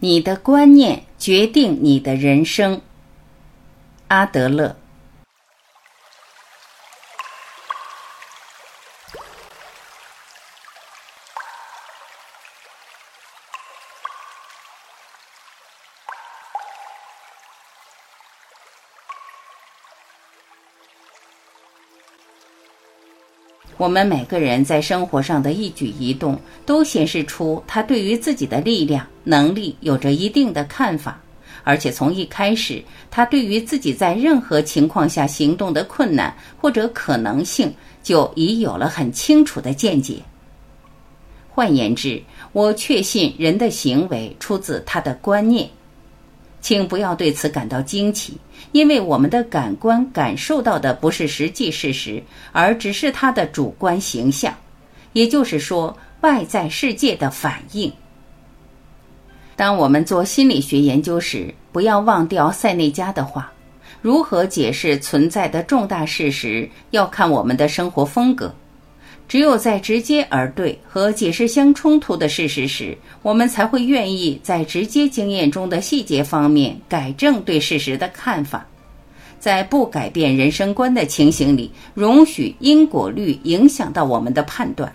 你的观念决定你的人生。阿德勒。我们每个人在生活上的一举一动，都显示出他对于自己的力量、能力有着一定的看法，而且从一开始，他对于自己在任何情况下行动的困难或者可能性，就已有了很清楚的见解。换言之，我确信人的行为出自他的观念。请不要对此感到惊奇，因为我们的感官感受到的不是实际事实，而只是他的主观形象，也就是说，外在世界的反应。当我们做心理学研究时，不要忘掉塞内加的话：如何解释存在的重大事实，要看我们的生活风格。只有在直接而对和解释相冲突的事实时，我们才会愿意在直接经验中的细节方面改正对事实的看法。在不改变人生观的情形里，容许因果律影响到我们的判断。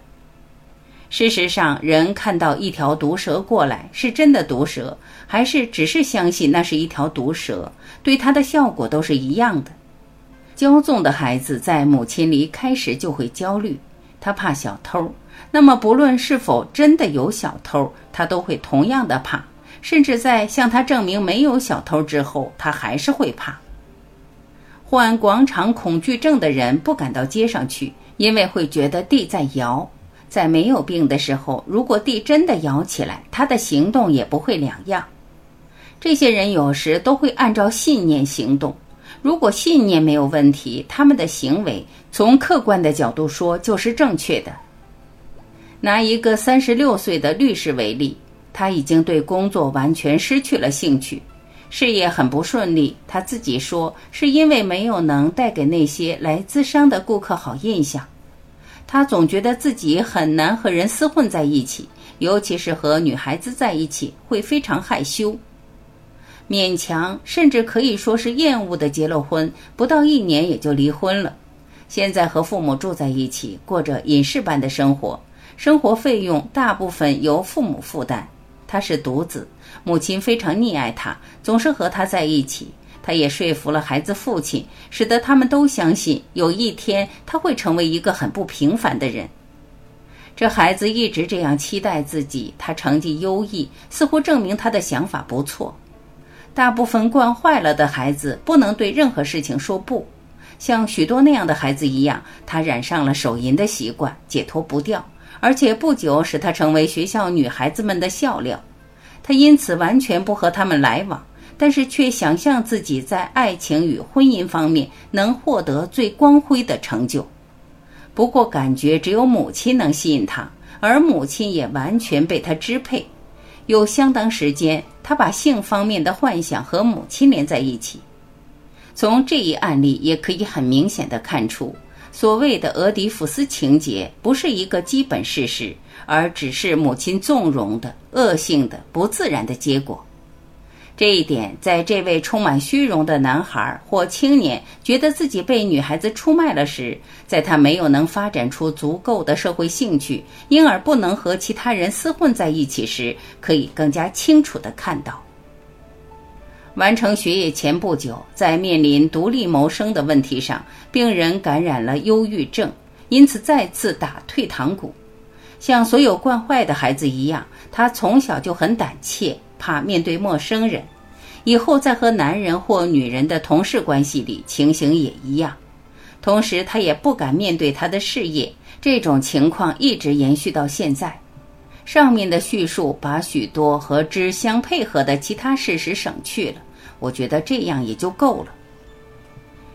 事实上，人看到一条毒蛇过来，是真的毒蛇，还是只是相信那是一条毒蛇，对它的效果都是一样的。骄纵的孩子在母亲离开时就会焦虑。他怕小偷，那么不论是否真的有小偷，他都会同样的怕，甚至在向他证明没有小偷之后，他还是会怕。患广场恐惧症的人不敢到街上去，因为会觉得地在摇。在没有病的时候，如果地真的摇起来，他的行动也不会两样。这些人有时都会按照信念行动。如果信念没有问题，他们的行为从客观的角度说就是正确的。拿一个三十六岁的律师为例，他已经对工作完全失去了兴趣，事业很不顺利。他自己说是因为没有能带给那些来咨商的顾客好印象。他总觉得自己很难和人厮混在一起，尤其是和女孩子在一起，会非常害羞。勉强甚至可以说是厌恶的结了婚，不到一年也就离婚了。现在和父母住在一起，过着隐士般的生活，生活费用大部分由父母负担。他是独子，母亲非常溺爱他，总是和他在一起。他也说服了孩子父亲，使得他们都相信有一天他会成为一个很不平凡的人。这孩子一直这样期待自己，他成绩优异，似乎证明他的想法不错。大部分惯坏了的孩子不能对任何事情说不，像许多那样的孩子一样，他染上了手淫的习惯，解脱不掉，而且不久使他成为学校女孩子们的笑料。他因此完全不和他们来往，但是却想象自己在爱情与婚姻方面能获得最光辉的成就。不过，感觉只有母亲能吸引他，而母亲也完全被他支配。有相当时间，他把性方面的幻想和母亲连在一起。从这一案例也可以很明显的看出，所谓的俄狄浦斯情节不是一个基本事实，而只是母亲纵容的恶性的不自然的结果。这一点，在这位充满虚荣的男孩或青年觉得自己被女孩子出卖了时，在他没有能发展出足够的社会兴趣，因而不能和其他人厮混在一起时，可以更加清楚地看到。完成学业前不久，在面临独立谋生的问题上，病人感染了忧郁症，因此再次打退堂鼓。像所有惯坏的孩子一样，他从小就很胆怯。怕面对陌生人，以后在和男人或女人的同事关系里，情形也一样。同时，他也不敢面对他的事业。这种情况一直延续到现在。上面的叙述把许多和之相配合的其他事实省去了，我觉得这样也就够了。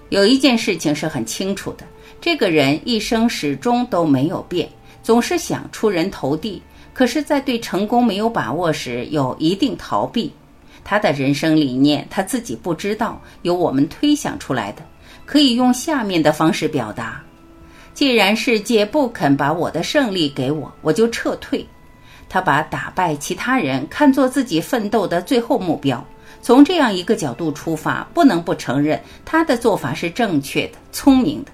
有一件事情是很清楚的：这个人一生始终都没有变，总是想出人头地。可是，在对成功没有把握时，有一定逃避。他的人生理念他自己不知道，由我们推想出来的，可以用下面的方式表达：既然世界不肯把我的胜利给我，我就撤退。他把打败其他人看作自己奋斗的最后目标。从这样一个角度出发，不能不承认他的做法是正确的、聪明的。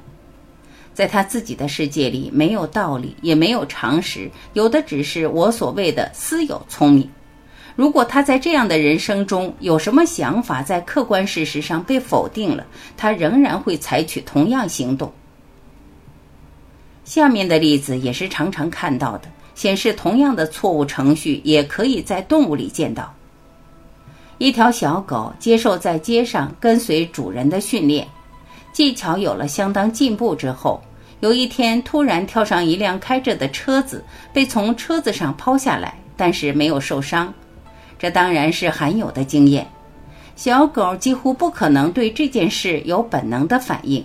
在他自己的世界里，没有道理，也没有常识，有的只是我所谓的私有聪明。如果他在这样的人生中有什么想法，在客观事实上被否定了，他仍然会采取同样行动。下面的例子也是常常看到的，显示同样的错误程序也可以在动物里见到。一条小狗接受在街上跟随主人的训练。技巧有了相当进步之后，有一天突然跳上一辆开着的车子，被从车子上抛下来，但是没有受伤。这当然是罕有的经验。小狗几乎不可能对这件事有本能的反应。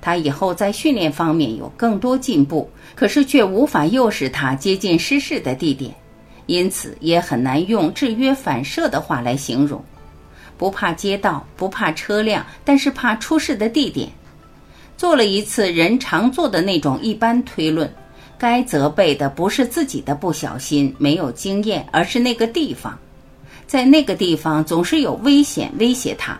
它以后在训练方面有更多进步，可是却无法诱使它接近失事的地点，因此也很难用制约反射的话来形容。不怕街道，不怕车辆，但是怕出事的地点。做了一次人常做的那种一般推论，该责备的不是自己的不小心、没有经验，而是那个地方。在那个地方总是有危险威胁他。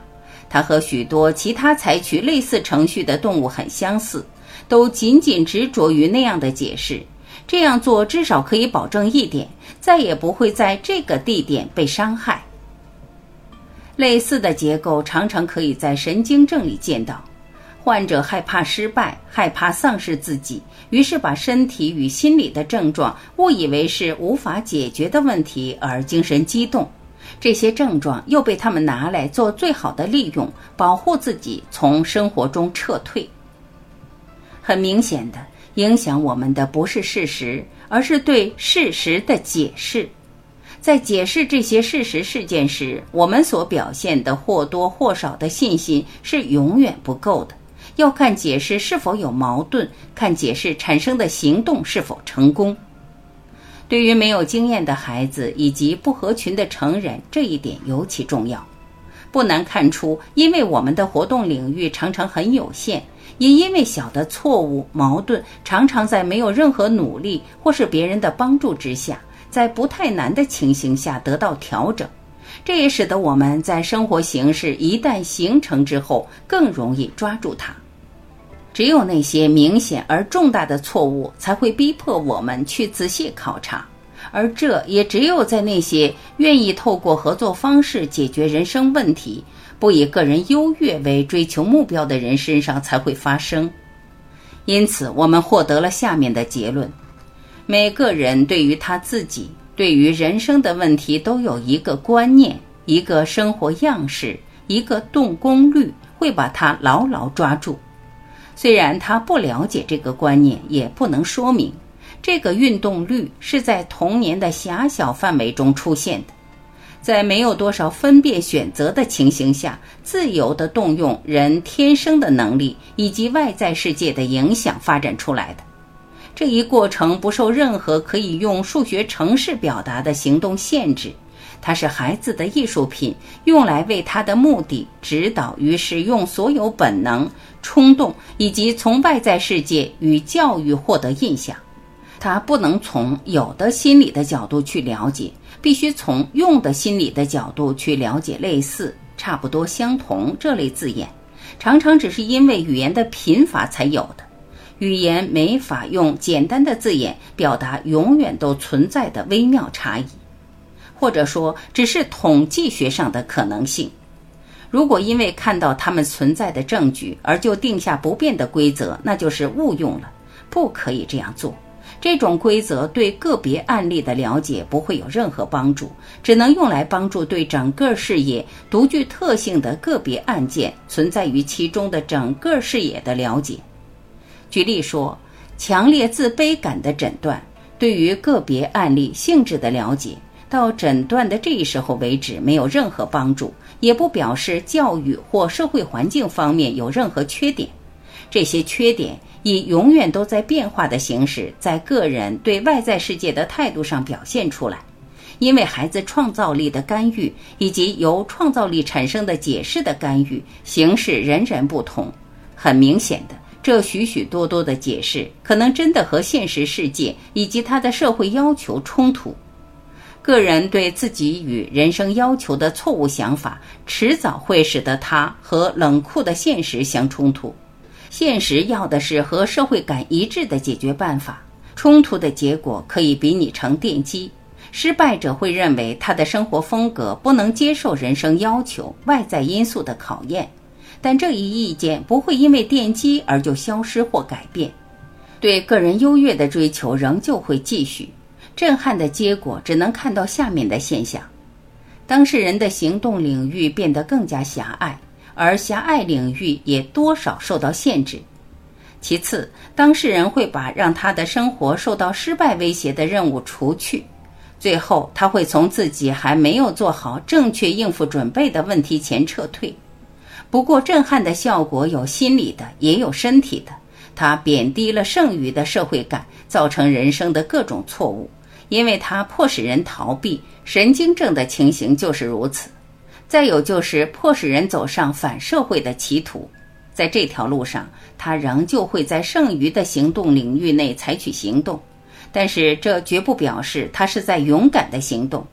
他和许多其他采取类似程序的动物很相似，都仅仅执着于那样的解释。这样做至少可以保证一点：再也不会在这个地点被伤害。类似的结构常常可以在神经症里见到，患者害怕失败，害怕丧失自己，于是把身体与心理的症状误以为是无法解决的问题而精神激动，这些症状又被他们拿来做最好的利用，保护自己从生活中撤退。很明显的，影响我们的不是事实，而是对事实的解释。在解释这些事实事件时，我们所表现的或多或少的信心是永远不够的。要看解释是否有矛盾，看解释产生的行动是否成功。对于没有经验的孩子以及不合群的成人，这一点尤其重要。不难看出，因为我们的活动领域常常很有限，也因为小的错误、矛盾常常在没有任何努力或是别人的帮助之下。在不太难的情形下得到调整，这也使得我们在生活形式一旦形成之后更容易抓住它。只有那些明显而重大的错误才会逼迫我们去仔细考察，而这也只有在那些愿意透过合作方式解决人生问题、不以个人优越为追求目标的人身上才会发生。因此，我们获得了下面的结论。每个人对于他自己、对于人生的问题都有一个观念、一个生活样式、一个动功率，会把它牢牢抓住。虽然他不了解这个观念，也不能说明这个运动率是在童年的狭小范围中出现的，在没有多少分辨选择的情形下，自由地动用人天生的能力以及外在世界的影响发展出来的。这一过程不受任何可以用数学程式表达的行动限制，它是孩子的艺术品，用来为他的目的指导与使用所有本能、冲动以及从外在世界与教育获得印象。他不能从有的心理的角度去了解，必须从用的心理的角度去了解类似、差不多、相同这类字眼，常常只是因为语言的贫乏才有的。语言没法用简单的字眼表达永远都存在的微妙差异，或者说只是统计学上的可能性。如果因为看到它们存在的证据而就定下不变的规则，那就是误用了。不可以这样做。这种规则对个别案例的了解不会有任何帮助，只能用来帮助对整个视野独具特性的个别案件存在于其中的整个视野的了解。举例说，强烈自卑感的诊断对于个别案例性质的了解，到诊断的这一时候为止没有任何帮助，也不表示教育或社会环境方面有任何缺点。这些缺点以永远都在变化的形式，在个人对外在世界的态度上表现出来。因为孩子创造力的干预以及由创造力产生的解释的干预形式人人不同，很明显的。这许许多多的解释，可能真的和现实世界以及他的社会要求冲突。个人对自己与人生要求的错误想法，迟早会使得他和冷酷的现实相冲突。现实要的是和社会感一致的解决办法，冲突的结果可以比拟成电击。失败者会认为他的生活风格不能接受人生要求、外在因素的考验，但这一意见不会因为电击而就消失或改变。对个人优越的追求仍旧会继续。震撼的结果只能看到下面的现象：当事人的行动领域变得更加狭隘，而狭隘领域也多少受到限制。其次，当事人会把让他的生活受到失败威胁的任务除去。最后，他会从自己还没有做好正确应付准备的问题前撤退。不过，震撼的效果有心理的，也有身体的。它贬低了剩余的社会感，造成人生的各种错误，因为它迫使人逃避。神经症的情形就是如此。再有就是迫使人走上反社会的歧途。在这条路上，他仍旧会在剩余的行动领域内采取行动。但是这绝不表示他是在勇敢的行动。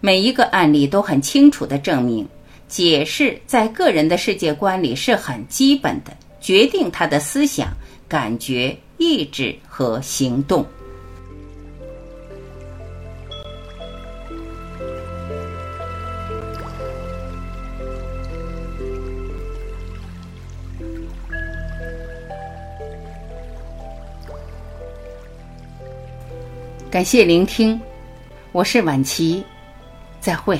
每一个案例都很清楚的证明，解释在个人的世界观里是很基本的，决定他的思想、感觉、意志和行动。感谢聆听，我是晚琪，再会。